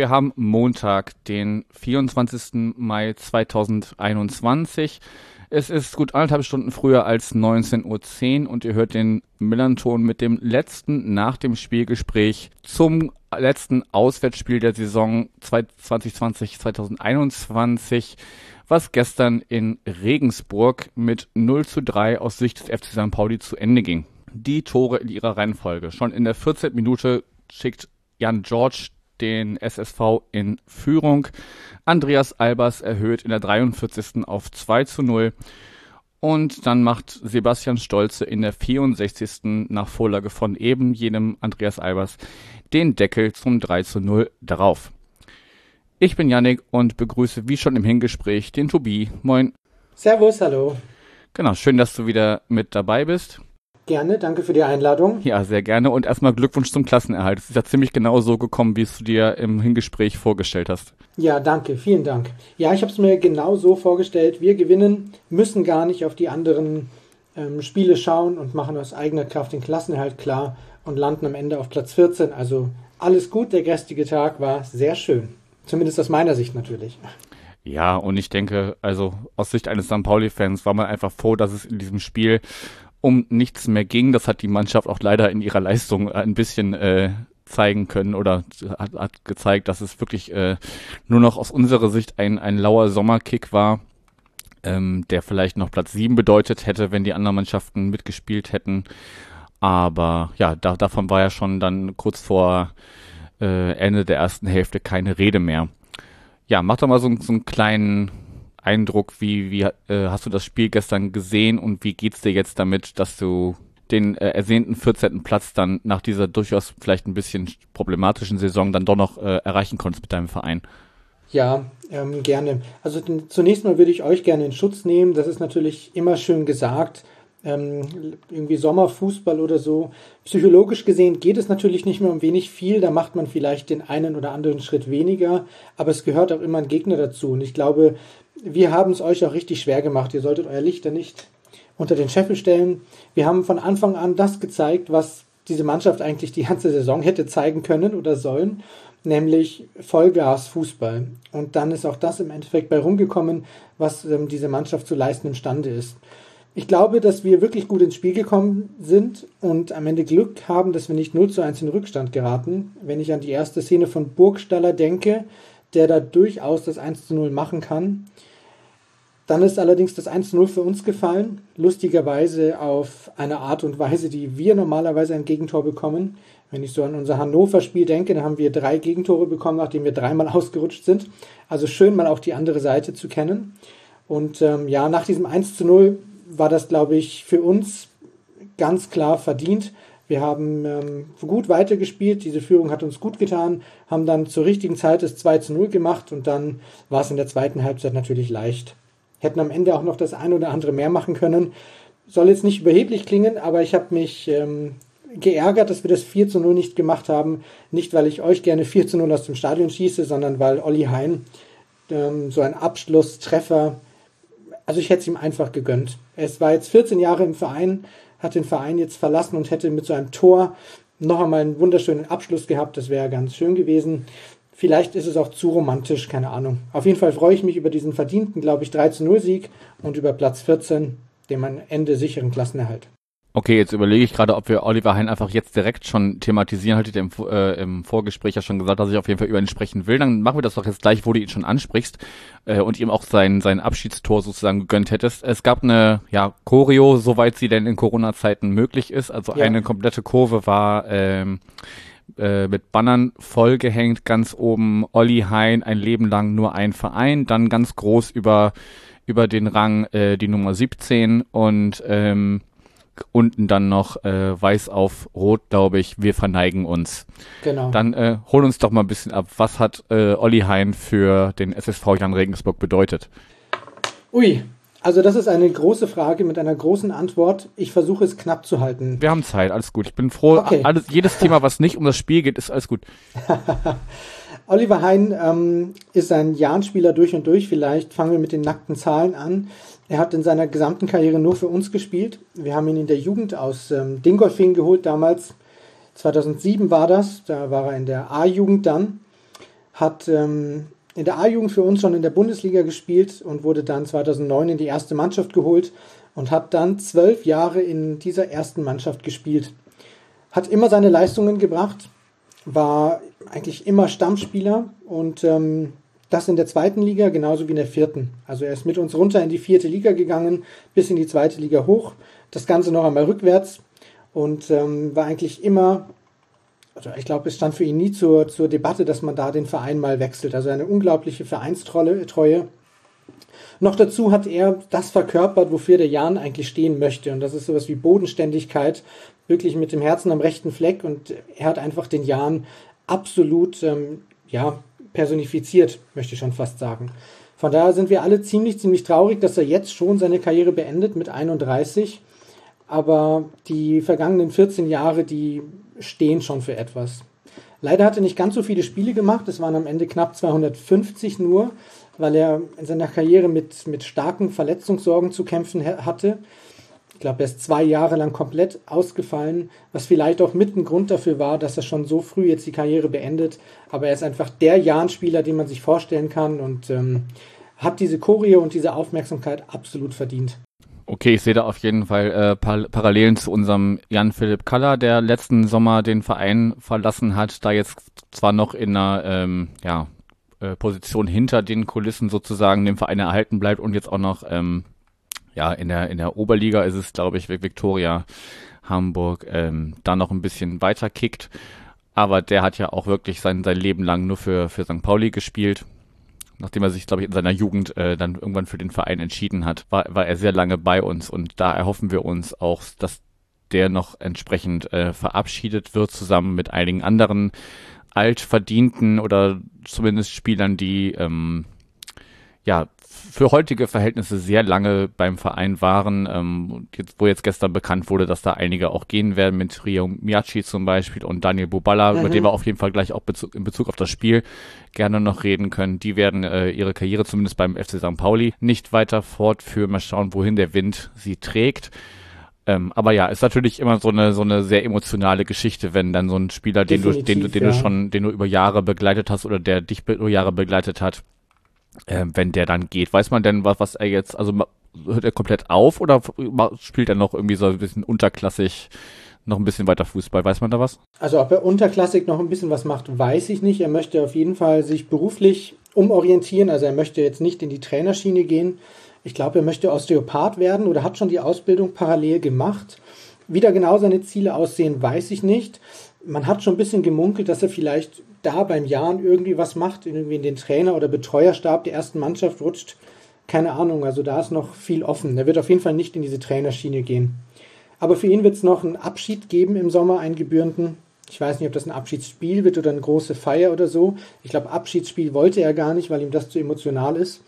wir haben Montag, den 24. Mai 2021. Es ist gut anderthalb Stunden früher als 19.10 Uhr und ihr hört den Millanton mit dem letzten nach dem Spielgespräch zum letzten Auswärtsspiel der Saison 2020-2021, was gestern in Regensburg mit 0 zu 3 aus Sicht des FC St. Pauli zu Ende ging. Die Tore in ihrer Reihenfolge. Schon in der 14. Minute schickt Jan George den SSV in Führung. Andreas Albers erhöht in der 43. auf 2 zu 0. Und dann macht Sebastian Stolze in der 64. nach Vorlage von eben jenem Andreas Albers den Deckel zum 3 zu 0 darauf. Ich bin Yannick und begrüße wie schon im Hingespräch den Tobi. Moin. Servus, hallo. Genau, schön, dass du wieder mit dabei bist. Gerne, danke für die Einladung. Ja, sehr gerne und erstmal Glückwunsch zum Klassenerhalt. Es ist ja ziemlich genau so gekommen, wie es du dir im Hingespräch vorgestellt hast. Ja, danke, vielen Dank. Ja, ich habe es mir genau so vorgestellt. Wir gewinnen, müssen gar nicht auf die anderen ähm, Spiele schauen und machen aus eigener Kraft den Klassenerhalt klar und landen am Ende auf Platz 14. Also alles gut, der gestrige Tag war sehr schön. Zumindest aus meiner Sicht natürlich. Ja, und ich denke, also aus Sicht eines St. Pauli-Fans war man einfach froh, dass es in diesem Spiel um nichts mehr ging. Das hat die Mannschaft auch leider in ihrer Leistung ein bisschen äh, zeigen können oder hat, hat gezeigt, dass es wirklich äh, nur noch aus unserer Sicht ein, ein lauer Sommerkick war, ähm, der vielleicht noch Platz sieben bedeutet hätte, wenn die anderen Mannschaften mitgespielt hätten. Aber ja, da, davon war ja schon dann kurz vor äh, Ende der ersten Hälfte keine Rede mehr. Ja, mach doch mal so, so einen kleinen Eindruck, wie, wie äh, hast du das Spiel gestern gesehen und wie geht's dir jetzt damit, dass du den äh, ersehnten 14. Platz dann nach dieser durchaus vielleicht ein bisschen problematischen Saison dann doch noch äh, erreichen konntest mit deinem Verein? Ja, ähm, gerne. Also zunächst mal würde ich euch gerne in Schutz nehmen. Das ist natürlich immer schön gesagt. Ähm, irgendwie Sommerfußball oder so. Psychologisch gesehen geht es natürlich nicht mehr um wenig viel. Da macht man vielleicht den einen oder anderen Schritt weniger. Aber es gehört auch immer ein Gegner dazu. Und ich glaube, wir haben es euch auch richtig schwer gemacht. Ihr solltet euer Licht da nicht unter den Scheffel stellen. Wir haben von Anfang an das gezeigt, was diese Mannschaft eigentlich die ganze Saison hätte zeigen können oder sollen, nämlich Vollgas Fußball. Und dann ist auch das im Endeffekt bei rumgekommen, was ähm, diese Mannschaft zu leisten imstande ist. Ich glaube, dass wir wirklich gut ins Spiel gekommen sind und am Ende Glück haben, dass wir nicht 0 zu 1 in Rückstand geraten. Wenn ich an die erste Szene von Burgstaller denke, der da durchaus das 1 zu 0 machen kann, dann ist allerdings das 1-0 für uns gefallen, lustigerweise auf eine Art und Weise, die wir normalerweise ein Gegentor bekommen. Wenn ich so an unser Hannover-Spiel denke, dann haben wir drei Gegentore bekommen, nachdem wir dreimal ausgerutscht sind. Also schön mal auch die andere Seite zu kennen. Und ähm, ja, nach diesem 1 0 war das, glaube ich, für uns ganz klar verdient. Wir haben ähm, gut weitergespielt, diese Führung hat uns gut getan, haben dann zur richtigen Zeit das 2 0 gemacht und dann war es in der zweiten Halbzeit natürlich leicht hätten am Ende auch noch das ein oder andere mehr machen können. Soll jetzt nicht überheblich klingen, aber ich habe mich ähm, geärgert, dass wir das 4 zu 0 nicht gemacht haben. Nicht, weil ich euch gerne 4 zu 0 aus dem Stadion schieße, sondern weil Olli Hein ähm, so ein Abschlusstreffer, also ich hätte es ihm einfach gegönnt. Es war jetzt 14 Jahre im Verein, hat den Verein jetzt verlassen und hätte mit so einem Tor noch einmal einen wunderschönen Abschluss gehabt. Das wäre ganz schön gewesen. Vielleicht ist es auch zu romantisch, keine Ahnung. Auf jeden Fall freue ich mich über diesen verdienten, glaube ich, 3-0-Sieg und über Platz 14, dem am Ende sicheren Klassenerhalt. Okay, jetzt überlege ich gerade, ob wir Oliver Hein einfach jetzt direkt schon thematisieren. Hatte ich im, äh, im Vorgespräch ja schon gesagt, dass ich auf jeden Fall über ihn sprechen will. Dann machen wir das doch jetzt gleich, wo du ihn schon ansprichst äh, und ihm auch sein, sein Abschiedstor sozusagen gegönnt hättest. Es gab eine ja, Choreo, soweit sie denn in Corona-Zeiten möglich ist. Also ja. eine komplette Kurve war ähm, äh, mit Bannern vollgehängt, ganz oben Olli Hein, ein Leben lang nur ein Verein, dann ganz groß über, über den Rang äh, die Nummer 17 und ähm, unten dann noch äh, weiß auf rot, glaube ich, wir verneigen uns. Genau. Dann äh, hol uns doch mal ein bisschen ab, was hat äh, Olli Hein für den SSV Jan Regensburg bedeutet? Ui, also das ist eine große Frage mit einer großen Antwort. Ich versuche es knapp zu halten. Wir haben Zeit, alles gut. Ich bin froh. Okay. Alles, jedes Thema, was nicht um das Spiel geht, ist alles gut. Oliver Hein ähm, ist ein Jahrenspieler durch und durch. Vielleicht fangen wir mit den nackten Zahlen an. Er hat in seiner gesamten Karriere nur für uns gespielt. Wir haben ihn in der Jugend aus ähm, Dingolfing geholt damals. 2007 war das. Da war er in der A-Jugend dann. Hat ähm, in der A-Jugend für uns schon in der Bundesliga gespielt und wurde dann 2009 in die erste Mannschaft geholt und hat dann zwölf Jahre in dieser ersten Mannschaft gespielt. Hat immer seine Leistungen gebracht, war eigentlich immer Stammspieler und ähm, das in der zweiten Liga genauso wie in der vierten. Also er ist mit uns runter in die vierte Liga gegangen, bis in die zweite Liga hoch. Das Ganze noch einmal rückwärts und ähm, war eigentlich immer, also ich glaube, es stand für ihn nie zur, zur Debatte, dass man da den Verein mal wechselt. Also eine unglaubliche Vereinstreue. Treue. Noch dazu hat er das verkörpert, wofür der Jan eigentlich stehen möchte. Und das ist sowas wie Bodenständigkeit, wirklich mit dem Herzen am rechten Fleck. Und er hat einfach den Jan absolut, ähm, ja, personifiziert, möchte ich schon fast sagen. Von daher sind wir alle ziemlich, ziemlich traurig, dass er jetzt schon seine Karriere beendet mit 31. Aber die vergangenen 14 Jahre, die stehen schon für etwas. Leider hat er nicht ganz so viele Spiele gemacht. Es waren am Ende knapp 250 nur, weil er in seiner Karriere mit, mit starken Verletzungssorgen zu kämpfen hatte. Ich glaube, er ist zwei Jahre lang komplett ausgefallen, was vielleicht auch mit ein Grund dafür war, dass er schon so früh jetzt die Karriere beendet. Aber er ist einfach der Jahn-Spieler, den man sich vorstellen kann und ähm, hat diese Choreo und diese Aufmerksamkeit absolut verdient. Okay, ich sehe da auf jeden Fall äh, par Parallelen zu unserem Jan-Philipp Kaller, der letzten Sommer den Verein verlassen hat, da jetzt zwar noch in einer ähm, ja, äh, Position hinter den Kulissen sozusagen dem Verein erhalten bleibt und jetzt auch noch ähm, ja, in der, in der Oberliga ist es, glaube ich, Viktoria Hamburg ähm, da noch ein bisschen weiter kickt. Aber der hat ja auch wirklich sein, sein Leben lang nur für, für St. Pauli gespielt. Nachdem er sich, glaube ich, in seiner Jugend äh, dann irgendwann für den Verein entschieden hat, war, war er sehr lange bei uns. Und da erhoffen wir uns auch, dass der noch entsprechend äh, verabschiedet wird, zusammen mit einigen anderen altverdienten oder zumindest Spielern, die ähm, ja für heutige Verhältnisse sehr lange beim Verein waren, ähm, jetzt, wo jetzt gestern bekannt wurde, dass da einige auch gehen werden, mit Rio Miyachi zum Beispiel und Daniel Bubala, mhm. über den wir auf jeden Fall gleich auch Bezug, in Bezug auf das Spiel gerne noch reden können. Die werden äh, ihre Karriere zumindest beim FC St. Pauli nicht weiter fortführen. Mal schauen, wohin der Wind sie trägt. Ähm, aber ja, ist natürlich immer so eine so eine sehr emotionale Geschichte, wenn dann so ein Spieler, den du, den du, den ja. du schon, den du über Jahre begleitet hast oder der dich über Jahre begleitet hat, äh, wenn der dann geht. Weiß man denn, was, was er jetzt, also hört er komplett auf oder spielt er noch irgendwie so ein bisschen unterklassig noch ein bisschen weiter Fußball? Weiß man da was? Also ob er unterklassig noch ein bisschen was macht, weiß ich nicht. Er möchte auf jeden Fall sich beruflich umorientieren. Also er möchte jetzt nicht in die Trainerschiene gehen. Ich glaube, er möchte Osteopath werden oder hat schon die Ausbildung parallel gemacht. Wie da genau seine Ziele aussehen, weiß ich nicht. Man hat schon ein bisschen gemunkelt, dass er vielleicht da beim Jahren irgendwie was macht, irgendwie in den Trainer- oder Betreuerstab der ersten Mannschaft rutscht. Keine Ahnung, also da ist noch viel offen. Er wird auf jeden Fall nicht in diese Trainerschiene gehen. Aber für ihn wird es noch einen Abschied geben im Sommer, einen gebührenden. Ich weiß nicht, ob das ein Abschiedsspiel wird oder eine große Feier oder so. Ich glaube, Abschiedsspiel wollte er gar nicht, weil ihm das zu emotional ist.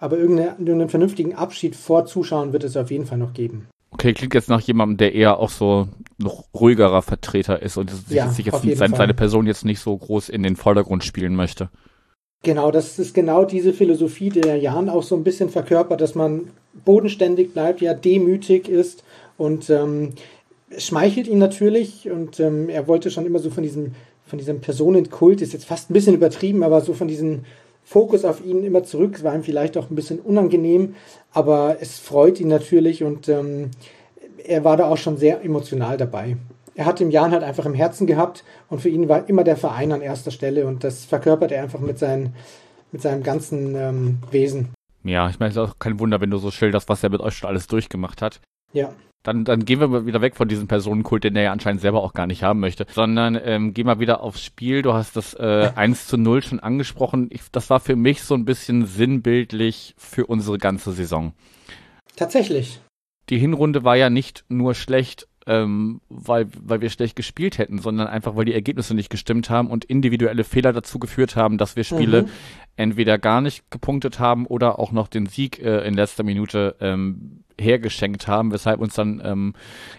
Aber irgendeinen vernünftigen Abschied vor Zuschauern wird es auf jeden Fall noch geben. Okay, klingt jetzt nach jemandem, der eher auch so noch ruhigerer Vertreter ist und sich, ja, sich jetzt sein, seine Person jetzt nicht so groß in den Vordergrund spielen möchte. Genau, das ist genau diese Philosophie, die der Jan auch so ein bisschen verkörpert, dass man bodenständig bleibt, ja demütig ist und ähm, schmeichelt ihn natürlich und ähm, er wollte schon immer so von diesem von diesem Personenkult ist jetzt fast ein bisschen übertrieben, aber so von diesem Fokus auf ihn immer zurück. Es war ihm vielleicht auch ein bisschen unangenehm, aber es freut ihn natürlich und ähm, er war da auch schon sehr emotional dabei. Er hat im Jan halt einfach im Herzen gehabt und für ihn war immer der Verein an erster Stelle und das verkörpert er einfach mit, seinen, mit seinem ganzen ähm, Wesen. Ja, ich meine, es ist auch kein Wunder, wenn du so schilderst, was er mit euch schon alles durchgemacht hat. Ja. Dann, dann gehen wir wieder weg von diesem Personenkult, den er ja anscheinend selber auch gar nicht haben möchte, sondern ähm, gehen wir wieder aufs Spiel. Du hast das äh, 1 zu 0 schon angesprochen. Ich, das war für mich so ein bisschen sinnbildlich für unsere ganze Saison. Tatsächlich. Die Hinrunde war ja nicht nur schlecht, ähm, weil, weil wir schlecht gespielt hätten, sondern einfach, weil die Ergebnisse nicht gestimmt haben und individuelle Fehler dazu geführt haben, dass wir Spiele mhm. entweder gar nicht gepunktet haben oder auch noch den Sieg äh, in letzter Minute ähm, hergeschenkt haben, weshalb uns dann ähm,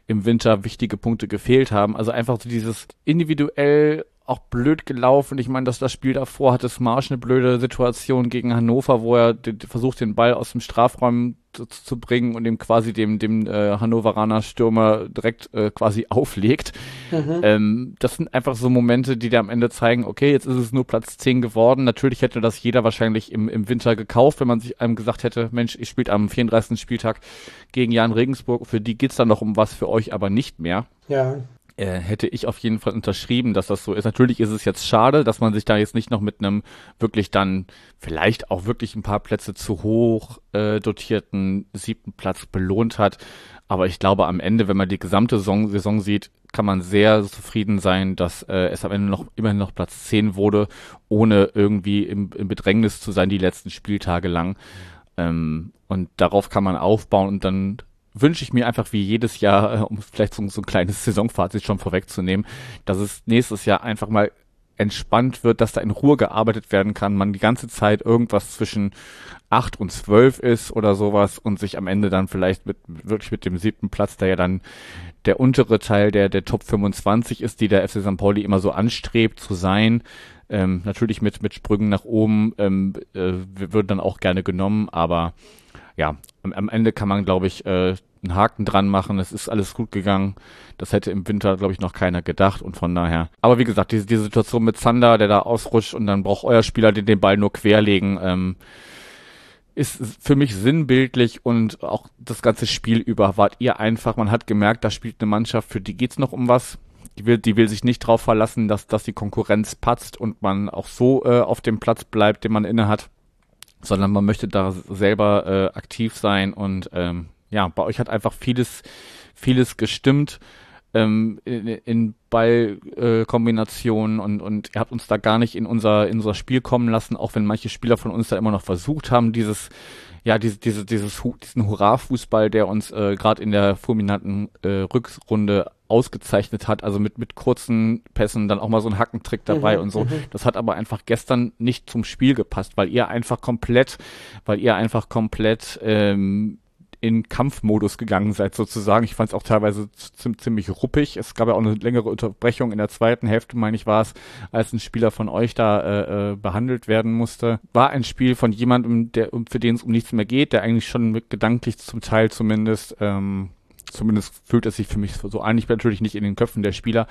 im Winter wichtige Punkte gefehlt haben. Also einfach so dieses individuell auch blöd gelaufen. Ich meine, dass das Spiel davor hatte Smarsch eine blöde Situation gegen Hannover, wo er versucht, den Ball aus dem Strafraum zu, zu bringen und ihm quasi dem, dem äh, Hannoveraner Stürmer direkt äh, quasi auflegt. Mhm. Ähm, das sind einfach so Momente, die dir am Ende zeigen, okay, jetzt ist es nur Platz 10 geworden. Natürlich hätte das jeder wahrscheinlich im, im Winter gekauft, wenn man sich einem gesagt hätte, Mensch, ich spielt am 34. Spieltag gegen Jan Regensburg. Für die geht's dann noch um was, für euch aber nicht mehr. Ja hätte ich auf jeden Fall unterschrieben, dass das so ist. Natürlich ist es jetzt schade, dass man sich da jetzt nicht noch mit einem wirklich dann vielleicht auch wirklich ein paar Plätze zu hoch äh, dotierten siebten Platz belohnt hat. Aber ich glaube, am Ende, wenn man die gesamte Saison, Saison sieht, kann man sehr zufrieden sein, dass äh, es am Ende noch immerhin noch Platz 10 wurde, ohne irgendwie im, im Bedrängnis zu sein die letzten Spieltage lang. Ähm, und darauf kann man aufbauen und dann wünsche ich mir einfach wie jedes Jahr, äh, um vielleicht so, so ein kleines Saisonfazit schon vorwegzunehmen, dass es nächstes Jahr einfach mal entspannt wird, dass da in Ruhe gearbeitet werden kann, man die ganze Zeit irgendwas zwischen acht und zwölf ist oder sowas und sich am Ende dann vielleicht mit wirklich mit dem siebten Platz, der ja dann der untere Teil der der Top 25 ist, die der FC St. Pauli immer so anstrebt zu sein. Ähm, natürlich mit mit Sprüngen nach oben ähm, äh, wird dann auch gerne genommen, aber ja, am, am Ende kann man, glaube ich, äh, einen Haken dran machen. Es ist alles gut gegangen. Das hätte im Winter, glaube ich, noch keiner gedacht und von daher. Aber wie gesagt, diese, diese Situation mit Zander, der da ausrutscht und dann braucht euer Spieler den, den Ball nur querlegen, ähm, ist für mich sinnbildlich und auch das ganze Spiel über wart ihr einfach, man hat gemerkt, da spielt eine Mannschaft, für die geht's noch um was. Die will, die will sich nicht drauf verlassen, dass, dass die Konkurrenz patzt und man auch so äh, auf dem Platz bleibt, den man inne hat sondern man möchte da selber äh, aktiv sein und ähm, ja, bei euch hat einfach vieles, vieles gestimmt ähm, in, in Ballkombinationen äh, und, und ihr habt uns da gar nicht in unser, in unser Spiel kommen lassen, auch wenn manche Spieler von uns da immer noch versucht haben, dieses ja, diese, diese, dieses, diesen Hurra-Fußball, der uns äh, gerade in der fulminanten äh, Rückrunde ausgezeichnet hat, also mit, mit kurzen Pässen, dann auch mal so ein Hackentrick dabei mhm, und so. Mhm. Das hat aber einfach gestern nicht zum Spiel gepasst, weil ihr einfach komplett, weil ihr einfach komplett ähm, in Kampfmodus gegangen seid sozusagen. Ich fand es auch teilweise ziemlich ruppig. Es gab ja auch eine längere Unterbrechung in der zweiten Hälfte, meine ich, war es, als ein Spieler von euch da äh, äh, behandelt werden musste. War ein Spiel von jemandem, der für den es um nichts mehr geht, der eigentlich schon mit gedanklich zum Teil zumindest ähm, zumindest fühlt es sich für mich so an. Ich bin natürlich nicht in den Köpfen der Spieler,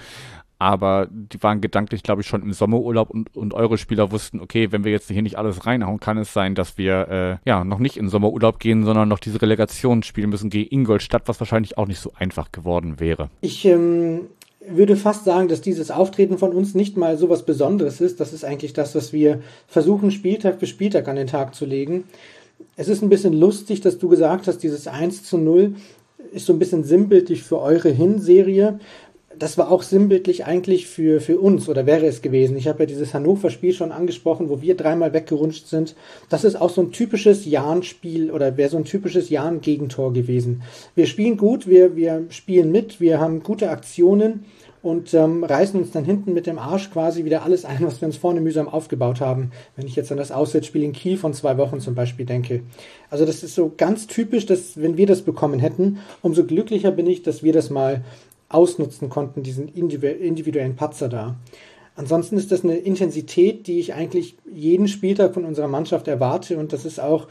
aber die waren gedanklich, glaube ich, schon im Sommerurlaub und, und eure Spieler wussten, okay, wenn wir jetzt hier nicht alles reinhauen, kann es sein, dass wir äh, ja noch nicht in Sommerurlaub gehen, sondern noch diese Relegation spielen müssen gegen Ingolstadt, was wahrscheinlich auch nicht so einfach geworden wäre. Ich ähm, würde fast sagen, dass dieses Auftreten von uns nicht mal so was Besonderes ist. Das ist eigentlich das, was wir versuchen, Spieltag für Spieltag an den Tag zu legen. Es ist ein bisschen lustig, dass du gesagt hast, dieses 1 zu 0 ist so ein bisschen sinnbildlich für eure Hinserie das war auch sinnbildlich eigentlich für, für uns oder wäre es gewesen. Ich habe ja dieses Hannover-Spiel schon angesprochen, wo wir dreimal weggerutscht sind. Das ist auch so ein typisches Jahn-Spiel oder wäre so ein typisches Jahn-Gegentor gewesen. Wir spielen gut, wir, wir spielen mit, wir haben gute Aktionen und ähm, reißen uns dann hinten mit dem Arsch quasi wieder alles ein, was wir uns vorne mühsam aufgebaut haben. Wenn ich jetzt an das Auswärtsspiel in Kiel von zwei Wochen zum Beispiel denke. Also das ist so ganz typisch, dass wenn wir das bekommen hätten, umso glücklicher bin ich, dass wir das mal ausnutzen konnten, diesen individuellen Patzer da. Ansonsten ist das eine Intensität, die ich eigentlich jeden Spieltag von unserer Mannschaft erwarte und das ist auch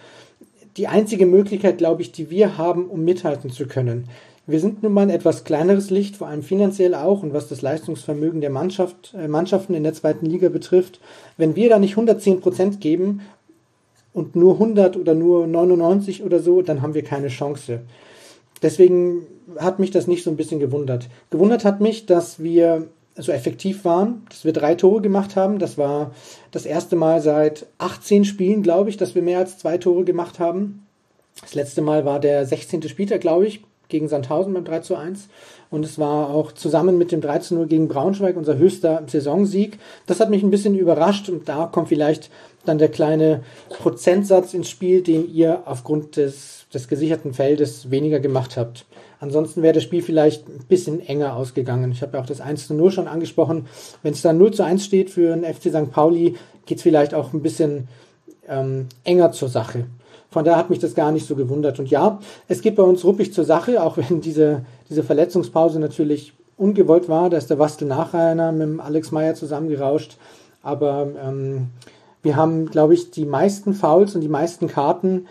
die einzige Möglichkeit, glaube ich, die wir haben, um mithalten zu können. Wir sind nun mal ein etwas kleineres Licht, vor allem finanziell auch und was das Leistungsvermögen der Mannschaft, äh, Mannschaften in der zweiten Liga betrifft. Wenn wir da nicht 110 Prozent geben und nur 100 oder nur 99 oder so, dann haben wir keine Chance. Deswegen hat mich das nicht so ein bisschen gewundert. Gewundert hat mich, dass wir so effektiv waren, dass wir drei Tore gemacht haben. Das war das erste Mal seit 18 Spielen, glaube ich, dass wir mehr als zwei Tore gemacht haben. Das letzte Mal war der 16. Spieltag, glaube ich, gegen Sandhausen beim 3 zu 1. Und es war auch zusammen mit dem 3 zu 0 gegen Braunschweig unser höchster Saisonsieg. Das hat mich ein bisschen überrascht und da kommt vielleicht dann der kleine Prozentsatz ins Spiel, den ihr aufgrund des, des gesicherten Feldes weniger gemacht habt. Ansonsten wäre das Spiel vielleicht ein bisschen enger ausgegangen. Ich habe ja auch das 1 zu 0 schon angesprochen. Wenn es dann 0 zu 1 steht für den FC St. Pauli, geht es vielleicht auch ein bisschen ähm, enger zur Sache. Von daher hat mich das gar nicht so gewundert. Und ja, es geht bei uns ruppig zur Sache, auch wenn diese, diese Verletzungspause natürlich ungewollt war. Da ist der Wastel Nachreiner mit dem Alex Meyer zusammengerauscht. Aber ähm, wir haben, glaube ich, die meisten Fouls und die meisten Karten,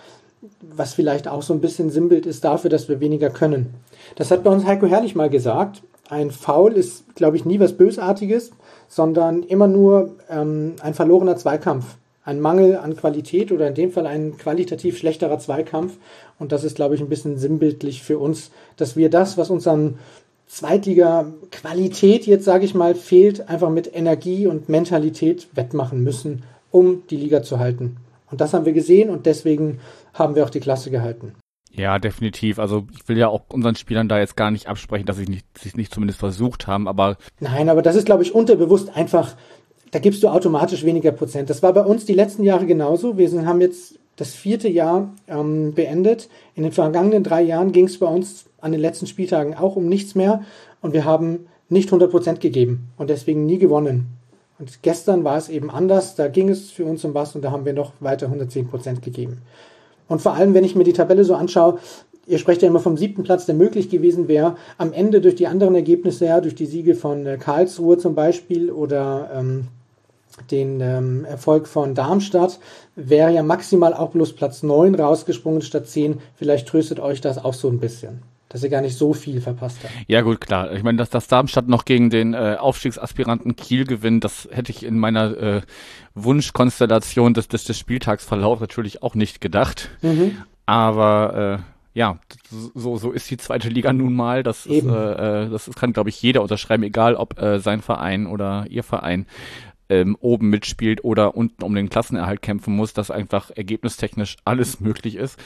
was vielleicht auch so ein bisschen Sinnbild ist dafür, dass wir weniger können. Das hat bei uns Heiko Herrlich mal gesagt. Ein Foul ist, glaube ich, nie was Bösartiges, sondern immer nur ähm, ein verlorener Zweikampf. Ein Mangel an Qualität oder in dem Fall ein qualitativ schlechterer Zweikampf. Und das ist, glaube ich, ein bisschen sinnbildlich für uns, dass wir das, was uns an Zweitliga-Qualität jetzt, sage ich mal, fehlt, einfach mit Energie und Mentalität wettmachen müssen, um die Liga zu halten. Und das haben wir gesehen und deswegen haben wir auch die Klasse gehalten. Ja, definitiv. Also ich will ja auch unseren Spielern da jetzt gar nicht absprechen, dass sie nicht, sich nicht zumindest versucht haben, aber. Nein, aber das ist, glaube ich, unterbewusst einfach, da gibst du automatisch weniger Prozent. Das war bei uns die letzten Jahre genauso. Wir haben jetzt das vierte Jahr ähm, beendet. In den vergangenen drei Jahren ging es bei uns an den letzten Spieltagen auch um nichts mehr und wir haben nicht 100 Prozent gegeben und deswegen nie gewonnen. Und gestern war es eben anders, da ging es für uns um was und da haben wir noch weiter 110 Prozent gegeben. Und vor allem, wenn ich mir die Tabelle so anschaue, ihr sprecht ja immer vom siebten Platz, der möglich gewesen wäre, am Ende durch die anderen Ergebnisse, ja, durch die Siege von äh, Karlsruhe zum Beispiel oder ähm, den ähm, Erfolg von Darmstadt, wäre ja maximal auch bloß Platz 9 rausgesprungen statt 10. Vielleicht tröstet euch das auch so ein bisschen dass ihr gar nicht so viel verpasst habt. Ja gut, klar. Ich meine, dass das Darmstadt noch gegen den äh, Aufstiegsaspiranten Kiel gewinnt, das hätte ich in meiner äh, Wunschkonstellation des, des, des Spieltagsverlaufs natürlich auch nicht gedacht. Mhm. Aber äh, ja, so, so ist die zweite Liga nun mal. Das, ist, äh, äh, das kann, glaube ich, jeder unterschreiben, egal ob äh, sein Verein oder ihr Verein ähm, oben mitspielt oder unten um den Klassenerhalt kämpfen muss, dass einfach ergebnistechnisch alles möglich ist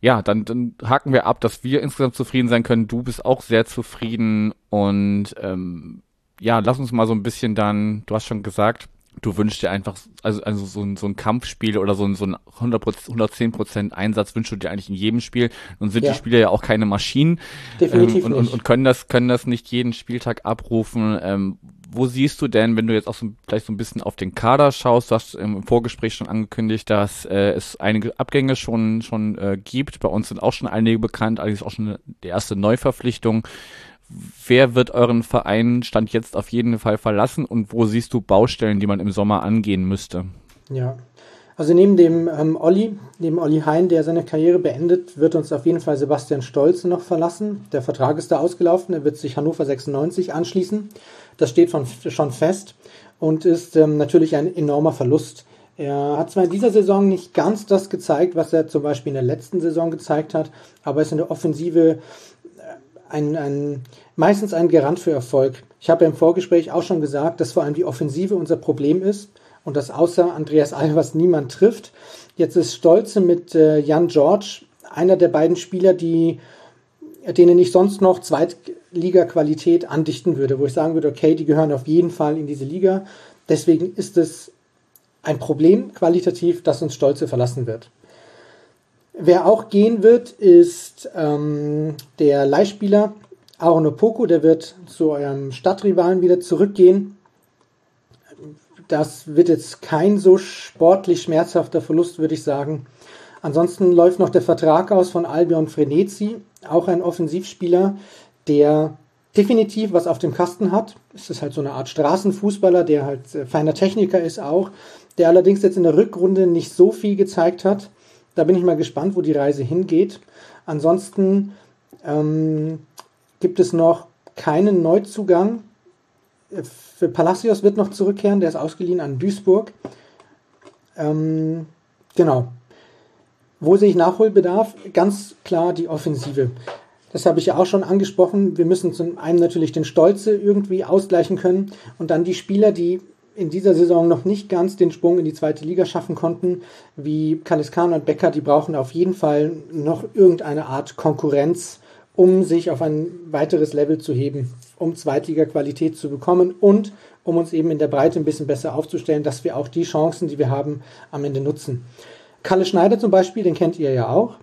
ja, dann, dann haken wir ab, dass wir insgesamt zufrieden sein können. Du bist auch sehr zufrieden und ähm, ja, lass uns mal so ein bisschen dann, du hast schon gesagt, du wünschst dir einfach, also, also so, ein, so ein Kampfspiel oder so ein, so ein 100%, 110% Einsatz wünschst du dir eigentlich in jedem Spiel. Nun sind ja. die Spieler ja auch keine Maschinen. Definitiv ähm, und, nicht. Und, und können das, können das nicht jeden Spieltag abrufen. Ähm, wo siehst du denn, wenn du jetzt auch so, vielleicht so ein bisschen auf den Kader schaust, du hast im Vorgespräch schon angekündigt, dass äh, es einige Abgänge schon, schon äh, gibt. Bei uns sind auch schon einige bekannt, allerdings auch schon die erste Neuverpflichtung. Wer wird euren Verein Stand jetzt auf jeden Fall verlassen und wo siehst du Baustellen, die man im Sommer angehen müsste? Ja, also neben dem ähm, Olli, neben Olli Hein, der seine Karriere beendet, wird uns auf jeden Fall Sebastian Stolze noch verlassen. Der Vertrag ist da ausgelaufen, er wird sich Hannover 96 anschließen. Das steht von, schon fest und ist ähm, natürlich ein enormer Verlust. Er hat zwar in dieser Saison nicht ganz das gezeigt, was er zum Beispiel in der letzten Saison gezeigt hat, aber ist in der Offensive äh, ein, ein, meistens ein Garant für Erfolg. Ich habe im Vorgespräch auch schon gesagt, dass vor allem die Offensive unser Problem ist und dass außer Andreas Albers niemand trifft. Jetzt ist Stolze mit äh, Jan George einer der beiden Spieler, die, denen ich sonst noch Zweitliga-Qualität andichten würde, wo ich sagen würde, okay, die gehören auf jeden Fall in diese Liga. Deswegen ist es ein Problem qualitativ, dass uns Stolze verlassen wird. Wer auch gehen wird, ist ähm, der Leihspieler Aaron Opoko, der wird zu eurem Stadtrivalen wieder zurückgehen. Das wird jetzt kein so sportlich schmerzhafter Verlust, würde ich sagen. Ansonsten läuft noch der Vertrag aus von Albion Frenetzi, auch ein Offensivspieler, der definitiv was auf dem Kasten hat. Es ist halt so eine Art Straßenfußballer, der halt äh, feiner Techniker ist auch, der allerdings jetzt in der Rückrunde nicht so viel gezeigt hat. Da bin ich mal gespannt, wo die Reise hingeht. Ansonsten ähm, gibt es noch keinen Neuzugang für Palacios wird noch zurückkehren, der ist ausgeliehen an Duisburg. Ähm, genau. Wo sehe ich Nachholbedarf? Ganz klar die Offensive. Das habe ich ja auch schon angesprochen. Wir müssen zum einen natürlich den Stolze irgendwie ausgleichen können und dann die Spieler, die in dieser Saison noch nicht ganz den Sprung in die zweite Liga schaffen konnten, wie Kaliskan und Becker, die brauchen auf jeden Fall noch irgendeine Art Konkurrenz, um sich auf ein weiteres Level zu heben um Zweitliga-Qualität zu bekommen und um uns eben in der Breite ein bisschen besser aufzustellen, dass wir auch die Chancen, die wir haben, am Ende nutzen. Kalle Schneider zum Beispiel, den kennt ihr ja auch.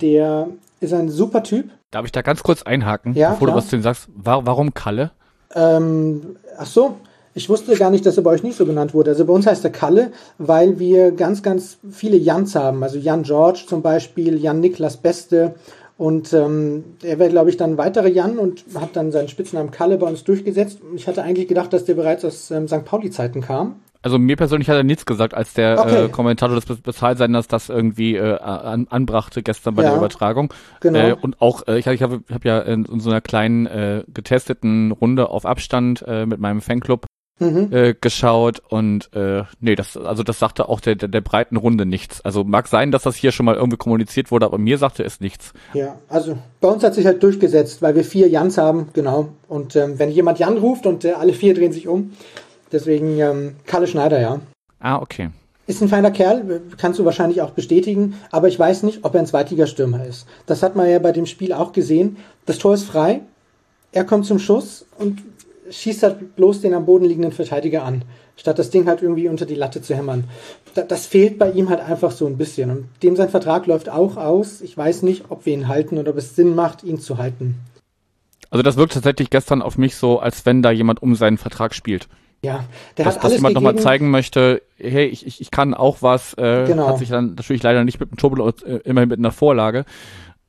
Der ist ein super Typ. Darf ich da ganz kurz einhaken, ja, bevor klar. du was zu ihm sagst? Warum Kalle? Ähm, ach so, ich wusste gar nicht, dass er bei euch nicht so genannt wurde. Also bei uns heißt er Kalle, weil wir ganz, ganz viele Jans haben. Also Jan George zum Beispiel, Jan Niklas Beste Und ähm, er wäre, glaube ich, dann weitere Jan und hat dann seinen Spitznamen Kalle bei uns durchgesetzt. Ich hatte eigentlich gedacht, dass der bereits aus ähm, St. Pauli-Zeiten kam. Also mir persönlich hat er nichts gesagt, als der okay. äh, Kommentator des Bezahlsenders das irgendwie äh, an, anbrachte gestern bei ja, der Übertragung. Genau. Äh, und auch, äh, ich, ich habe hab ja in, in so einer kleinen äh, getesteten Runde auf Abstand äh, mit meinem Fanclub mhm. äh, geschaut und äh, nee, das, also das sagte auch der, der, der breiten Runde nichts. Also mag sein, dass das hier schon mal irgendwie kommuniziert wurde, aber mir sagte es nichts. Ja, also bei uns hat sich halt durchgesetzt, weil wir vier Jans haben, genau. Und ähm, wenn jemand Jan ruft und äh, alle vier drehen sich um, Deswegen ähm, Kalle Schneider, ja. Ah, okay. Ist ein feiner Kerl, kannst du wahrscheinlich auch bestätigen, aber ich weiß nicht, ob er ein Zweitligastürmer ist. Das hat man ja bei dem Spiel auch gesehen. Das Tor ist frei, er kommt zum Schuss und schießt halt bloß den am Boden liegenden Verteidiger an, statt das Ding halt irgendwie unter die Latte zu hämmern. Das fehlt bei ihm halt einfach so ein bisschen. Und dem sein Vertrag läuft auch aus. Ich weiß nicht, ob wir ihn halten oder ob es Sinn macht, ihn zu halten. Also das wirkt tatsächlich gestern auf mich so, als wenn da jemand um seinen Vertrag spielt. Ja, der dass, hat alles dass jemand nochmal zeigen möchte, hey, ich, ich, ich kann auch was, äh, genau. hat sich dann natürlich leider nicht mit dem Turbel, äh, immerhin mit einer Vorlage.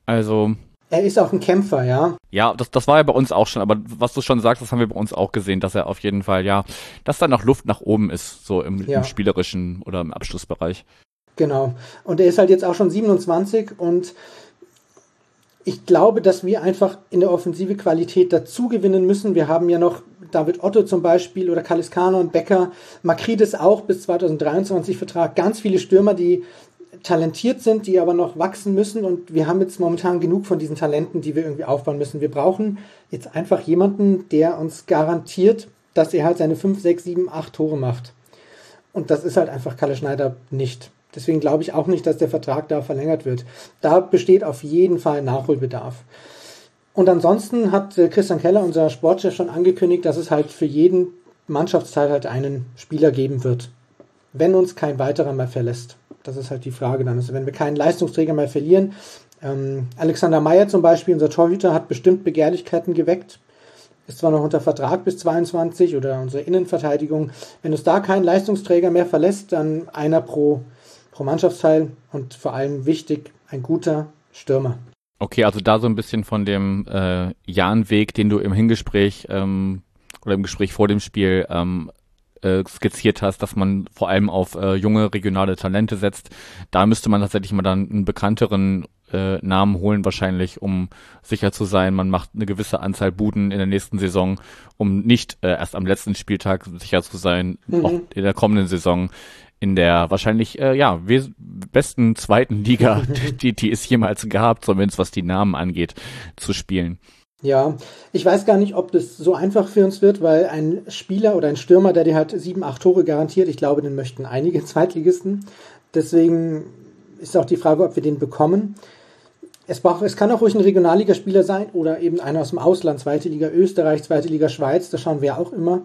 Also. Er ist auch ein Kämpfer, ja. Ja, das, das war ja bei uns auch schon, aber was du schon sagst, das haben wir bei uns auch gesehen, dass er auf jeden Fall, ja, dass da noch Luft nach oben ist, so im, ja. im spielerischen oder im Abschlussbereich. Genau. Und er ist halt jetzt auch schon 27 und ich glaube, dass wir einfach in der Offensive Qualität dazu gewinnen müssen. Wir haben ja noch David Otto zum Beispiel oder Kaliskano und Becker, Makridis auch bis 2023 Vertrag. Ganz viele Stürmer, die talentiert sind, die aber noch wachsen müssen. Und wir haben jetzt momentan genug von diesen Talenten, die wir irgendwie aufbauen müssen. Wir brauchen jetzt einfach jemanden, der uns garantiert, dass er halt seine 5, 6, 7, 8 Tore macht. Und das ist halt einfach Kalle Schneider nicht. Deswegen glaube ich auch nicht, dass der Vertrag da verlängert wird. Da besteht auf jeden Fall Nachholbedarf. Und ansonsten hat äh, Christian Keller, unser Sportchef, schon angekündigt, dass es halt für jeden Mannschaftsteil halt einen Spieler geben wird. Wenn uns kein weiterer mehr verlässt. Das ist halt die Frage dann. Also wenn wir keinen Leistungsträger mehr verlieren. Ähm, Alexander Meyer zum Beispiel, unser Torhüter, hat bestimmt Begehrlichkeiten geweckt. Ist zwar noch unter Vertrag bis 22 oder unsere Innenverteidigung. Wenn uns da kein Leistungsträger mehr verlässt, dann einer pro pro Mannschaftsteil und vor allem wichtig, ein guter Stürmer. Okay, also da so ein bisschen von dem äh, Jahn-Weg, den du im Hingespräch ähm, oder im Gespräch vor dem Spiel ähm, äh, skizziert hast, dass man vor allem auf äh, junge regionale Talente setzt. Da müsste man tatsächlich mal dann einen bekannteren äh, Namen holen, wahrscheinlich, um sicher zu sein, man macht eine gewisse Anzahl Buden in der nächsten Saison, um nicht äh, erst am letzten Spieltag sicher zu sein, mhm. auch in der kommenden Saison in der wahrscheinlich äh, ja besten zweiten Liga, die, die es jemals gab, zumindest was die Namen angeht, zu spielen. Ja, ich weiß gar nicht, ob das so einfach für uns wird, weil ein Spieler oder ein Stürmer, der dir halt sieben, acht Tore garantiert, ich glaube, den möchten einige Zweitligisten. Deswegen ist auch die Frage, ob wir den bekommen. Es, braucht, es kann auch ruhig ein Regionalligaspieler sein oder eben einer aus dem Ausland, zweite Liga Österreich, zweite Liga Schweiz, das schauen wir auch immer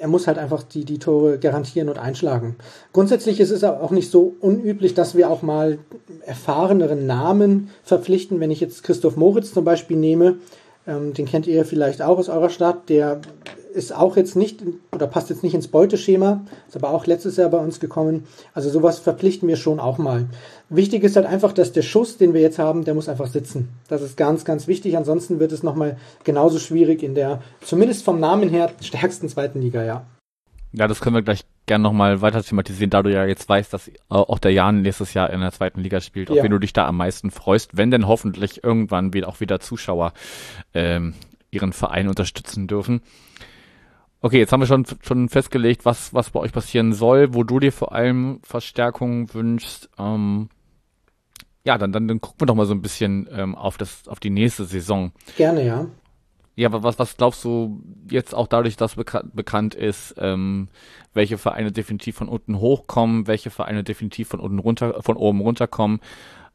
er muss halt einfach die, die Tore garantieren und einschlagen. Grundsätzlich ist es auch nicht so unüblich, dass wir auch mal erfahreneren Namen verpflichten. Wenn ich jetzt Christoph Moritz zum Beispiel nehme, ähm, den kennt ihr vielleicht auch aus eurer Stadt, der ist auch jetzt nicht oder passt jetzt nicht ins Beuteschema, ist aber auch letztes Jahr bei uns gekommen. Also sowas verpflichten wir schon auch mal. Wichtig ist halt einfach, dass der Schuss, den wir jetzt haben, der muss einfach sitzen. Das ist ganz, ganz wichtig. Ansonsten wird es nochmal genauso schwierig in der, zumindest vom Namen her, stärksten zweiten Liga, ja. Ja, das können wir gleich gerne nochmal weiter thematisieren, da du ja jetzt weißt, dass auch der Jan nächstes Jahr in der zweiten Liga spielt, auf ja. wen du dich da am meisten freust, wenn denn hoffentlich irgendwann wieder auch wieder Zuschauer ähm, ihren Verein unterstützen dürfen. Okay, jetzt haben wir schon, schon festgelegt, was, was bei euch passieren soll, wo du dir vor allem Verstärkung wünschst. Ähm, ja, dann, dann, dann gucken wir doch mal so ein bisschen ähm, auf, das, auf die nächste Saison. Gerne, ja. Ja, aber was, was glaubst du jetzt auch dadurch, dass beka bekannt ist, ähm, welche Vereine definitiv von unten hochkommen, welche Vereine definitiv von unten runter, von oben runterkommen?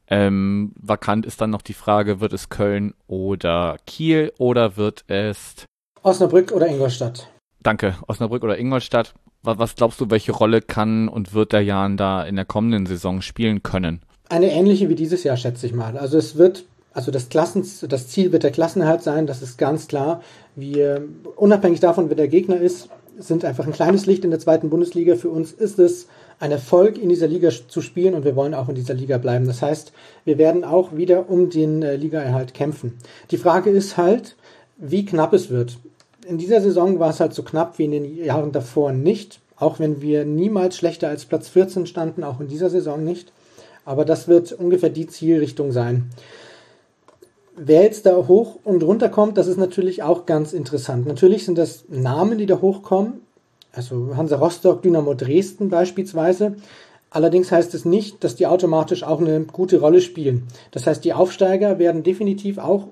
Ähm, vakant ist dann noch die Frage, wird es Köln oder Kiel oder wird es Osnabrück oder Ingolstadt? Danke. Osnabrück oder Ingolstadt. Was, was glaubst du, welche Rolle kann und wird der Jan da in der kommenden Saison spielen können? Eine ähnliche wie dieses Jahr, schätze ich mal. Also es wird, also das Klassen, das Ziel wird der Klassenerhalt sein, das ist ganz klar. Wir, unabhängig davon, wer der Gegner ist, sind einfach ein kleines Licht in der zweiten Bundesliga. Für uns ist es ein Erfolg, in dieser Liga zu spielen und wir wollen auch in dieser Liga bleiben. Das heißt, wir werden auch wieder um den äh, Ligaerhalt kämpfen. Die Frage ist halt, wie knapp es wird. In dieser Saison war es halt so knapp wie in den Jahren davor nicht. Auch wenn wir niemals schlechter als Platz 14 standen, auch in dieser Saison nicht. Aber das wird ungefähr die Zielrichtung sein. Wer jetzt da hoch und runter kommt, das ist natürlich auch ganz interessant. Natürlich sind das Namen, die da hochkommen. Also Hansa Rostock, Dynamo Dresden beispielsweise. Allerdings heißt es nicht, dass die automatisch auch eine gute Rolle spielen. Das heißt, die Aufsteiger werden definitiv auch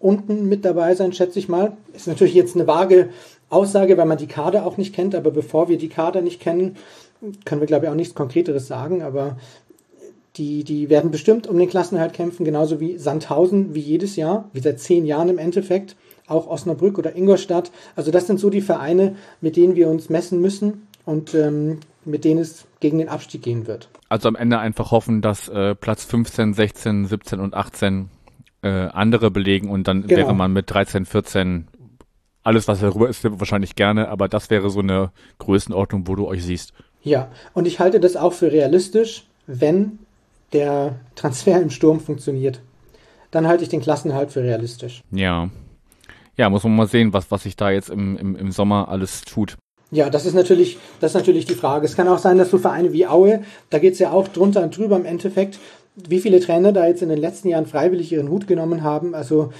unten mit dabei sein, schätze ich mal. Ist natürlich jetzt eine vage Aussage, weil man die Kader auch nicht kennt, aber bevor wir die Kader nicht kennen, können wir, glaube ich, auch nichts Konkreteres sagen. Aber die, die werden bestimmt um den Klassenhalt kämpfen, genauso wie Sandhausen, wie jedes Jahr, wie seit zehn Jahren im Endeffekt, auch Osnabrück oder Ingolstadt. Also das sind so die Vereine, mit denen wir uns messen müssen und ähm, mit denen es gegen den Abstieg gehen wird. Also am Ende einfach hoffen, dass äh, Platz 15, 16, 17 und 18 äh, andere belegen und dann genau. wäre man mit 13, 14 alles, was darüber ist, wahrscheinlich gerne, aber das wäre so eine Größenordnung, wo du euch siehst. Ja, und ich halte das auch für realistisch, wenn der Transfer im Sturm funktioniert. Dann halte ich den Klassenhalt für realistisch. Ja. Ja, muss man mal sehen, was, was sich da jetzt im, im, im Sommer alles tut. Ja, das ist natürlich, das ist natürlich die Frage. Es kann auch sein, dass so Vereine wie Aue, da geht es ja auch drunter und drüber im Endeffekt, wie viele Trainer da jetzt in den letzten Jahren freiwillig ihren Hut genommen haben. Also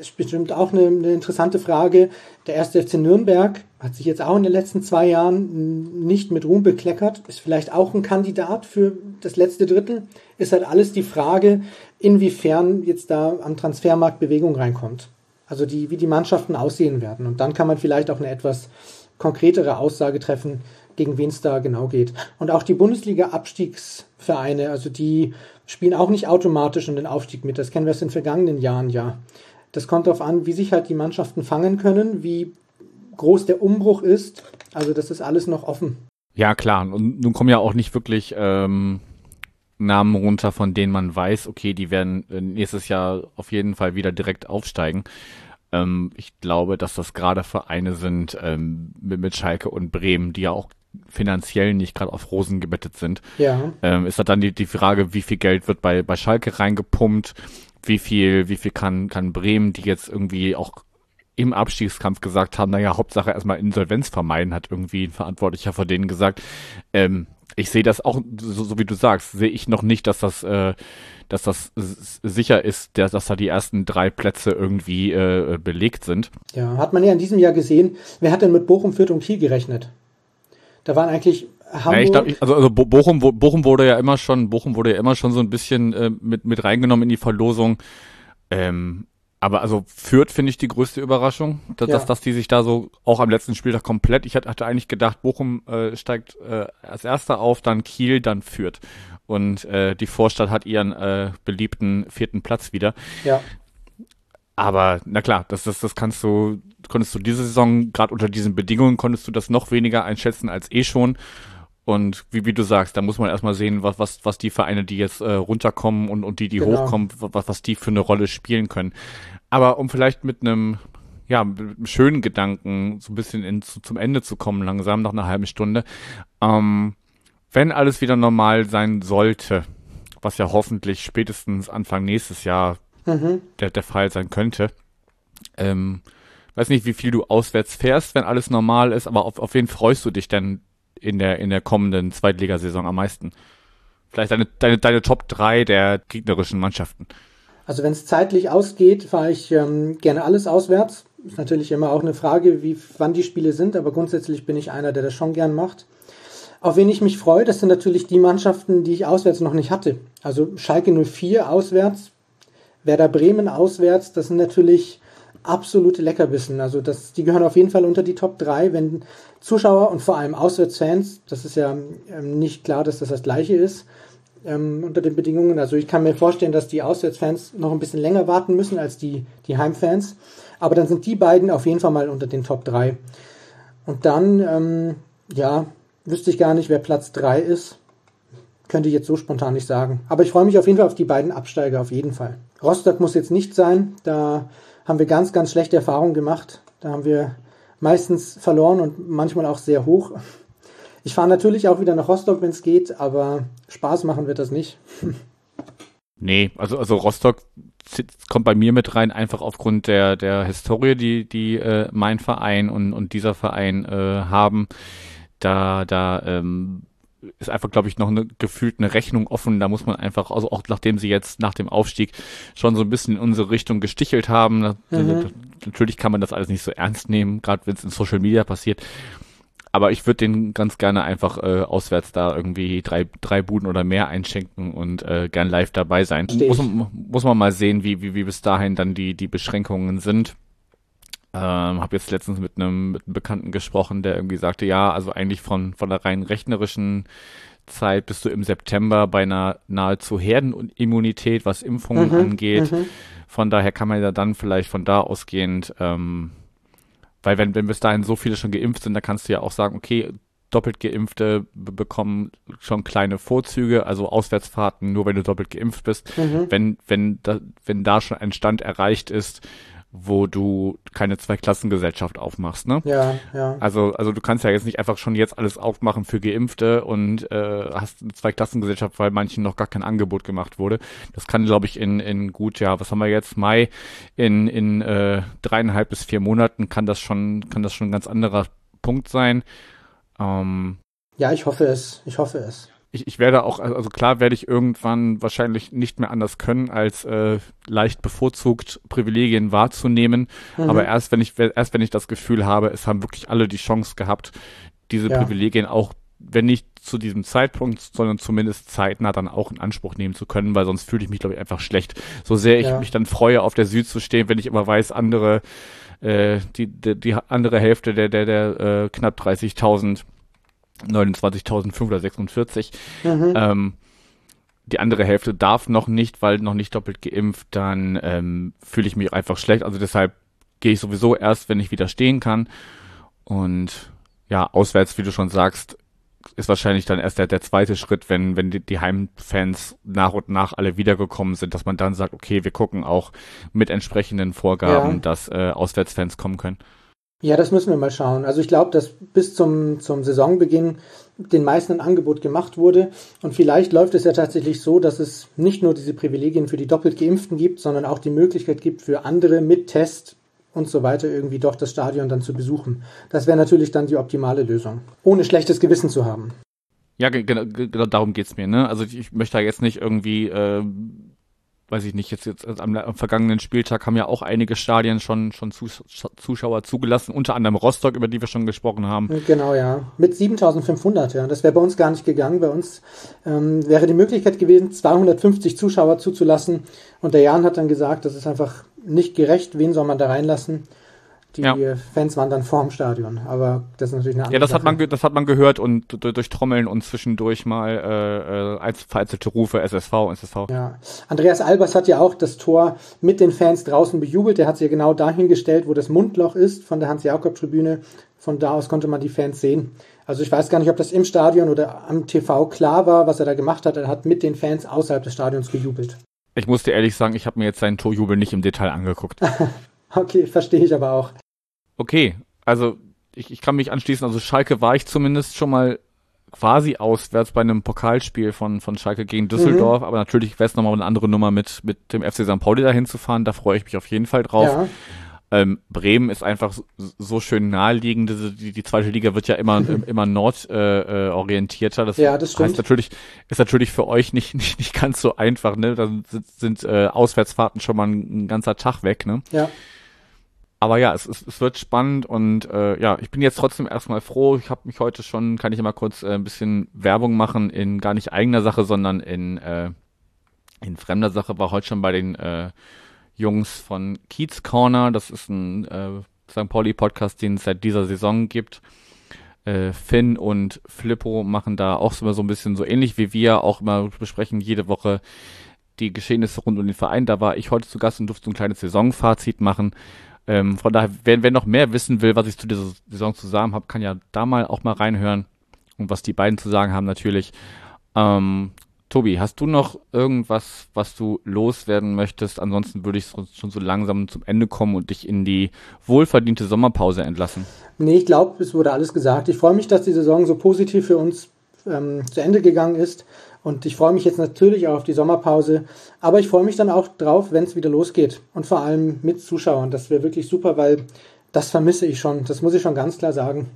ist bestimmt auch eine, eine, interessante Frage. Der erste FC Nürnberg hat sich jetzt auch in den letzten zwei Jahren nicht mit Ruhm bekleckert, ist vielleicht auch ein Kandidat für das letzte Drittel. Ist halt alles die Frage, inwiefern jetzt da am Transfermarkt Bewegung reinkommt. Also die, wie die Mannschaften aussehen werden. Und dann kann man vielleicht auch eine etwas konkretere Aussage treffen, gegen wen es da genau geht. Und auch die Bundesliga-Abstiegsvereine, also die spielen auch nicht automatisch um den Aufstieg mit. Das kennen wir aus den vergangenen Jahren ja. Das kommt darauf an, wie sich halt die Mannschaften fangen können, wie groß der Umbruch ist. Also das ist alles noch offen. Ja, klar. Und nun kommen ja auch nicht wirklich ähm, Namen runter, von denen man weiß, okay, die werden äh, nächstes Jahr auf jeden Fall wieder direkt aufsteigen. Ähm, ich glaube, dass das gerade Vereine sind ähm, mit Schalke und Bremen, die ja auch finanziell nicht gerade auf Rosen gebettet sind. Ja. Ähm, ist halt dann die, die Frage, wie viel Geld wird bei, bei Schalke reingepumpt, wie viel, wie viel kann, kann Bremen, die jetzt irgendwie auch im Abstiegskampf gesagt haben, naja, Hauptsache erstmal Insolvenz vermeiden, hat irgendwie ein Verantwortlicher vor denen gesagt. Ähm, ich sehe das auch, so, so, wie du sagst, sehe ich noch nicht, dass das, äh, dass das sicher ist, der, dass da die ersten drei Plätze irgendwie äh, belegt sind. Ja, hat man ja in diesem Jahr gesehen. Wer hat denn mit Bochum, Fürth und Kiel gerechnet? Da waren eigentlich Hamburg. Ja, ich glaub, also, also Bochum, Bochum wurde ja immer schon, Bochum wurde ja immer schon so ein bisschen äh, mit, mit reingenommen in die Verlosung. Ähm, aber also Fürth finde ich die größte Überraschung, dass, ja. dass, dass die sich da so auch am letzten Spieltag komplett, ich hatte, hatte eigentlich gedacht, Bochum äh, steigt äh, als erster auf, dann Kiel, dann Fürth. Und äh, die Vorstadt hat ihren äh, beliebten vierten Platz wieder. Ja. Aber na klar, das, das, das kannst du, konntest du diese Saison, gerade unter diesen Bedingungen, konntest du das noch weniger einschätzen als eh schon. Und wie, wie du sagst, da muss man erstmal sehen, was, was, was die Vereine, die jetzt äh, runterkommen und, und die, die genau. hochkommen, was, was die für eine Rolle spielen können. Aber um vielleicht mit einem ja, mit einem schönen Gedanken so ein bisschen in, zu, zum Ende zu kommen, langsam, nach einer halben Stunde. Ähm, wenn alles wieder normal sein sollte, was ja hoffentlich spätestens Anfang nächstes Jahr mhm. der, der Fall sein könnte. Ähm, weiß nicht, wie viel du auswärts fährst, wenn alles normal ist, aber auf, auf wen freust du dich denn in der, in der kommenden Zweitligasaison am meisten? Vielleicht deine, deine, deine Top 3 der gegnerischen Mannschaften. Also wenn es zeitlich ausgeht, fahre ich ähm, gerne alles auswärts. Ist natürlich immer auch eine Frage, wie wann die Spiele sind, aber grundsätzlich bin ich einer, der das schon gern macht. Auf wen ich mich freue, das sind natürlich die Mannschaften, die ich auswärts noch nicht hatte. Also Schalke 04 auswärts Werder Bremen auswärts, das sind natürlich absolute Leckerbissen. Also das, die gehören auf jeden Fall unter die Top 3, wenn Zuschauer und vor allem Auswärtsfans, das ist ja ähm, nicht klar, dass das das gleiche ist, ähm, unter den Bedingungen. Also ich kann mir vorstellen, dass die Auswärtsfans noch ein bisschen länger warten müssen als die, die Heimfans. Aber dann sind die beiden auf jeden Fall mal unter den Top 3. Und dann, ähm, ja, wüsste ich gar nicht, wer Platz 3 ist. Könnte ich jetzt so spontan nicht sagen. Aber ich freue mich auf jeden Fall auf die beiden Absteiger, auf jeden Fall. Rostock muss jetzt nicht sein. Da haben wir ganz, ganz schlechte Erfahrungen gemacht. Da haben wir meistens verloren und manchmal auch sehr hoch. Ich fahre natürlich auch wieder nach Rostock, wenn es geht, aber Spaß machen wird das nicht. Nee, also, also Rostock kommt bei mir mit rein, einfach aufgrund der, der Historie, die, die äh, mein Verein und, und dieser Verein äh, haben. Da, da ähm, ist einfach, glaube ich, noch eine gefühlt eine Rechnung offen. Da muss man einfach, also auch nachdem sie jetzt nach dem Aufstieg schon so ein bisschen in unsere Richtung gestichelt haben, mhm. natürlich kann man das alles nicht so ernst nehmen, gerade wenn es in Social Media passiert. Aber ich würde den ganz gerne einfach äh, auswärts da irgendwie drei, drei Buden oder mehr einschenken und äh, gern live dabei sein. Muss, muss man mal sehen, wie, wie, wie bis dahin dann die, die Beschränkungen sind. Ähm, habe jetzt letztens mit einem, mit einem Bekannten gesprochen, der irgendwie sagte, ja, also eigentlich von, von der rein rechnerischen Zeit bist du im September bei einer nahezu Herdenimmunität, was Impfungen mhm, angeht. Mhm. Von daher kann man ja dann vielleicht von da ausgehend ähm, weil wenn, wenn bis dahin so viele schon geimpft sind, dann kannst du ja auch sagen, okay, doppelt geimpfte bekommen schon kleine Vorzüge, also Auswärtsfahrten, nur wenn du doppelt geimpft bist. Mhm. Wenn, wenn, da, wenn da schon ein Stand erreicht ist, wo du keine Zweiklassengesellschaft aufmachst, ne? Ja, ja. Also, also du kannst ja jetzt nicht einfach schon jetzt alles aufmachen für Geimpfte und äh, hast eine Zweiklassengesellschaft, weil manchen noch gar kein Angebot gemacht wurde. Das kann, glaube ich, in, in gut, ja, was haben wir jetzt? Mai, in, in äh, dreieinhalb bis vier Monaten kann das schon, kann das schon ein ganz anderer Punkt sein. Ähm, ja, ich hoffe es. Ich hoffe es ich, ich werde auch, also klar werde ich irgendwann wahrscheinlich nicht mehr anders können, als äh, leicht bevorzugt Privilegien wahrzunehmen. Mhm. Aber erst wenn ich, erst wenn ich das Gefühl habe, es haben wirklich alle die Chance gehabt, diese ja. Privilegien auch, wenn nicht zu diesem Zeitpunkt, sondern zumindest zeitnah dann auch in Anspruch nehmen zu können, weil sonst fühle ich mich, glaube ich, einfach schlecht. So sehr ich ja. mich dann freue, auf der Süd zu stehen, wenn ich immer weiß, andere, äh, die, die, die andere Hälfte der, der, der äh, knapp 30.000 29.546. Mhm. Ähm, die andere Hälfte darf noch nicht, weil noch nicht doppelt geimpft, dann ähm, fühle ich mich einfach schlecht. Also deshalb gehe ich sowieso erst, wenn ich wieder stehen kann. Und ja, auswärts, wie du schon sagst, ist wahrscheinlich dann erst der, der zweite Schritt, wenn, wenn die, die Heimfans nach und nach alle wiedergekommen sind, dass man dann sagt, okay, wir gucken auch mit entsprechenden Vorgaben, ja. dass äh, Auswärtsfans kommen können. Ja, das müssen wir mal schauen. Also ich glaube, dass bis zum, zum Saisonbeginn den meisten ein Angebot gemacht wurde. Und vielleicht läuft es ja tatsächlich so, dass es nicht nur diese Privilegien für die doppelt Geimpften gibt, sondern auch die Möglichkeit gibt für andere mit Test und so weiter irgendwie doch das Stadion dann zu besuchen. Das wäre natürlich dann die optimale Lösung, ohne schlechtes Gewissen zu haben. Ja, genau, genau darum geht's mir. Ne? Also ich möchte da jetzt nicht irgendwie äh, weiß ich nicht, jetzt, jetzt am, am, vergangenen Spieltag haben ja auch einige Stadien schon, schon Zus Zuschauer zugelassen, unter anderem Rostock, über die wir schon gesprochen haben. Genau, ja. Mit 7500, ja. Das wäre bei uns gar nicht gegangen. Bei uns ähm, wäre die Möglichkeit gewesen, 250 Zuschauer zuzulassen. Und der Jan hat dann gesagt, das ist einfach nicht gerecht. Wen soll man da reinlassen? Die ja. Fans waren dann vorm Stadion, aber das ist natürlich eine andere Ja, das Sache. hat man, das hat man gehört und durch Trommeln und zwischendurch mal äh, äh, vereinzelte Rufe SSV, SSV. Ja, Andreas Albers hat ja auch das Tor mit den Fans draußen bejubelt. Der hat sich ja genau dahin gestellt, wo das Mundloch ist von der Hans-Jakob-Tribüne. Von da aus konnte man die Fans sehen. Also ich weiß gar nicht, ob das im Stadion oder am TV klar war, was er da gemacht hat. Er hat mit den Fans außerhalb des Stadions gejubelt. Ich muss dir ehrlich sagen, ich habe mir jetzt seinen Torjubel nicht im Detail angeguckt. Okay, verstehe ich aber auch. Okay, also ich, ich kann mich anschließen. Also Schalke war ich zumindest schon mal quasi auswärts bei einem Pokalspiel von, von Schalke gegen Düsseldorf, mhm. aber natürlich wäre es nochmal eine andere Nummer mit, mit dem FC St. Pauli dahin zu fahren. Da freue ich mich auf jeden Fall drauf. Ja. Ähm, Bremen ist einfach so, so schön naheliegend. Die, die zweite Liga wird ja immer immer nordorientierter. Äh, äh, das, ja, das stimmt. heißt natürlich ist natürlich für euch nicht nicht, nicht ganz so einfach. Ne, da sind, sind äh, Auswärtsfahrten schon mal ein, ein ganzer Tag weg. Ne. Ja. Aber ja, es, es, es wird spannend und äh, ja, ich bin jetzt trotzdem erstmal froh. Ich habe mich heute schon, kann ich immer kurz äh, ein bisschen Werbung machen in gar nicht eigener Sache, sondern in äh, in fremder Sache. War heute schon bei den äh, Jungs von Kiez Corner. Das ist ein äh, St. Pauli Podcast, den es seit dieser Saison gibt. Äh, Finn und Flippo machen da auch immer so ein bisschen so ähnlich wie wir auch immer besprechen jede Woche die Geschehnisse rund um den Verein. Da war ich heute zu Gast und durfte so ein kleines Saisonfazit machen. Ähm, von daher, wer, wer noch mehr wissen will, was ich zu dieser Saison zusammen habe, kann ja da mal auch mal reinhören und was die beiden zu sagen haben natürlich. Ähm, Tobi, hast du noch irgendwas, was du loswerden möchtest? Ansonsten würde ich schon so langsam zum Ende kommen und dich in die wohlverdiente Sommerpause entlassen. Nee, ich glaube, es wurde alles gesagt. Ich freue mich, dass die Saison so positiv für uns ähm, zu Ende gegangen ist. Und ich freue mich jetzt natürlich auch auf die Sommerpause. Aber ich freue mich dann auch drauf, wenn es wieder losgeht. Und vor allem mit Zuschauern. Das wäre wirklich super, weil das vermisse ich schon. Das muss ich schon ganz klar sagen.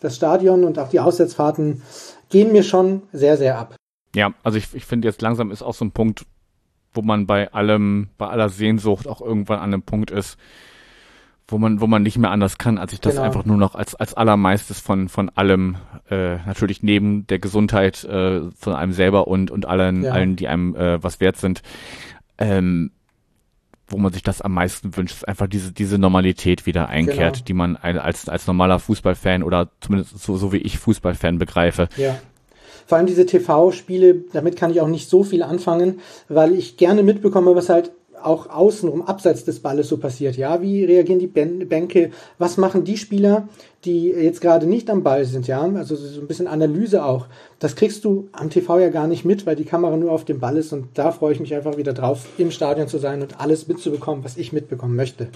Das Stadion und auch die Auswärtsfahrten gehen mir schon sehr, sehr ab. Ja, also ich, ich finde jetzt langsam ist auch so ein Punkt, wo man bei allem, bei aller Sehnsucht auch irgendwann an einem Punkt ist, wo man, wo man nicht mehr anders kann, als sich das genau. einfach nur noch als, als allermeistes von, von allem, äh, natürlich neben der Gesundheit äh, von einem selber und, und allen, ja. allen, die einem äh, was wert sind, ähm, wo man sich das am meisten wünscht, ist einfach diese, diese Normalität wieder einkehrt, genau. die man als, als normaler Fußballfan oder zumindest so, so wie ich Fußballfan begreife. Ja. Vor allem diese TV-Spiele, damit kann ich auch nicht so viel anfangen, weil ich gerne mitbekomme, was halt auch außenrum, abseits des Balles so passiert. Ja, wie reagieren die Bänke? Was machen die Spieler, die jetzt gerade nicht am Ball sind? Ja, also so ein bisschen Analyse auch. Das kriegst du am TV ja gar nicht mit, weil die Kamera nur auf dem Ball ist. Und da freue ich mich einfach wieder drauf, im Stadion zu sein und alles mitzubekommen, was ich mitbekommen möchte.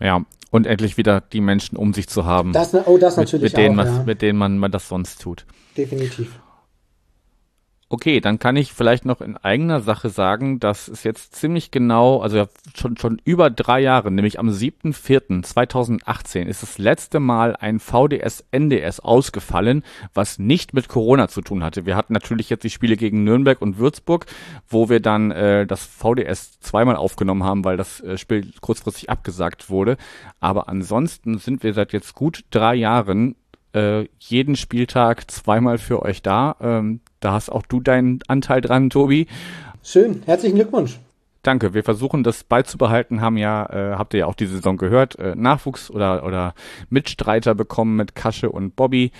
Ja, und endlich wieder die Menschen um sich zu haben. Das, oh, das natürlich mit, mit denen, auch, ja. mit denen man, man das sonst tut. Definitiv. Okay, dann kann ich vielleicht noch in eigener Sache sagen, dass es jetzt ziemlich genau, also schon, schon über drei Jahre, nämlich am 7.4.2018 ist das letzte Mal ein VDS-NDS ausgefallen, was nicht mit Corona zu tun hatte. Wir hatten natürlich jetzt die Spiele gegen Nürnberg und Würzburg, wo wir dann äh, das VDS zweimal aufgenommen haben, weil das äh, Spiel kurzfristig abgesagt wurde. Aber ansonsten sind wir seit jetzt gut drei Jahren äh, jeden Spieltag zweimal für euch da. Ähm, da hast auch du deinen Anteil dran, Tobi. Schön, herzlichen Glückwunsch. Danke. Wir versuchen das beizubehalten, haben ja, äh, habt ihr ja auch diese Saison gehört, äh, Nachwuchs oder, oder Mitstreiter bekommen mit Kasche und Bobby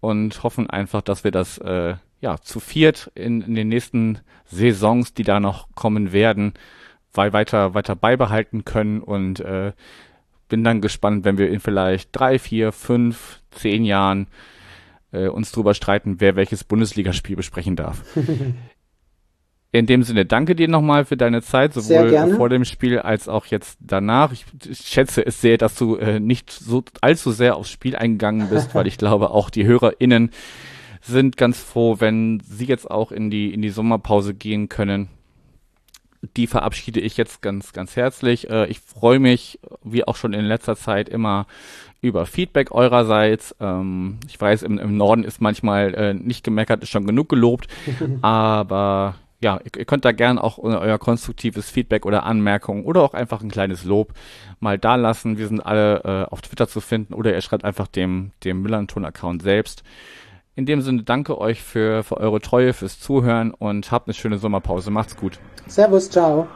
und hoffen einfach, dass wir das äh, ja zu viert in, in den nächsten Saisons, die da noch kommen werden, weil weiter, weiter beibehalten können und äh, bin dann gespannt, wenn wir in vielleicht drei, vier, fünf, zehn Jahren äh, uns drüber streiten, wer welches Bundesligaspiel besprechen darf. In dem Sinne, danke dir nochmal für deine Zeit, sowohl vor dem Spiel als auch jetzt danach. Ich, ich schätze es sehr, dass du äh, nicht so allzu sehr aufs Spiel eingegangen bist, weil ich glaube, auch die HörerInnen sind ganz froh, wenn sie jetzt auch in die, in die Sommerpause gehen können. Die verabschiede ich jetzt ganz, ganz herzlich. Äh, ich freue mich, wie auch schon in letzter Zeit, immer über Feedback eurerseits. Ähm, ich weiß, im, im Norden ist manchmal äh, nicht gemeckert, ist schon genug gelobt, aber ja, ihr, ihr, könnt da gern auch euer konstruktives Feedback oder Anmerkungen oder auch einfach ein kleines Lob mal da lassen. Wir sind alle äh, auf Twitter zu finden oder ihr schreibt einfach dem, dem Millanton-Account selbst. In dem Sinne danke euch für, für eure Treue, fürs Zuhören und habt eine schöne Sommerpause. Macht's gut. Servus, ciao.